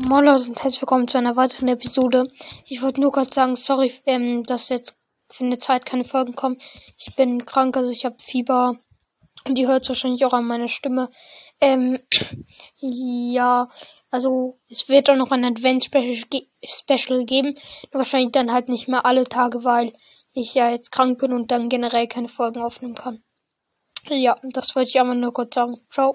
Moin Leute und herzlich willkommen zu einer weiteren Episode. Ich wollte nur kurz sagen, sorry, ähm, dass jetzt für eine Zeit keine Folgen kommen. Ich bin krank, also ich habe Fieber. Und ihr hört es wahrscheinlich auch an meiner Stimme. Ähm, ja, also es wird auch noch ein Advent Special, ge Special geben. Nur wahrscheinlich dann halt nicht mehr alle Tage, weil ich ja jetzt krank bin und dann generell keine Folgen aufnehmen kann. Ja, das wollte ich aber nur kurz sagen. Ciao.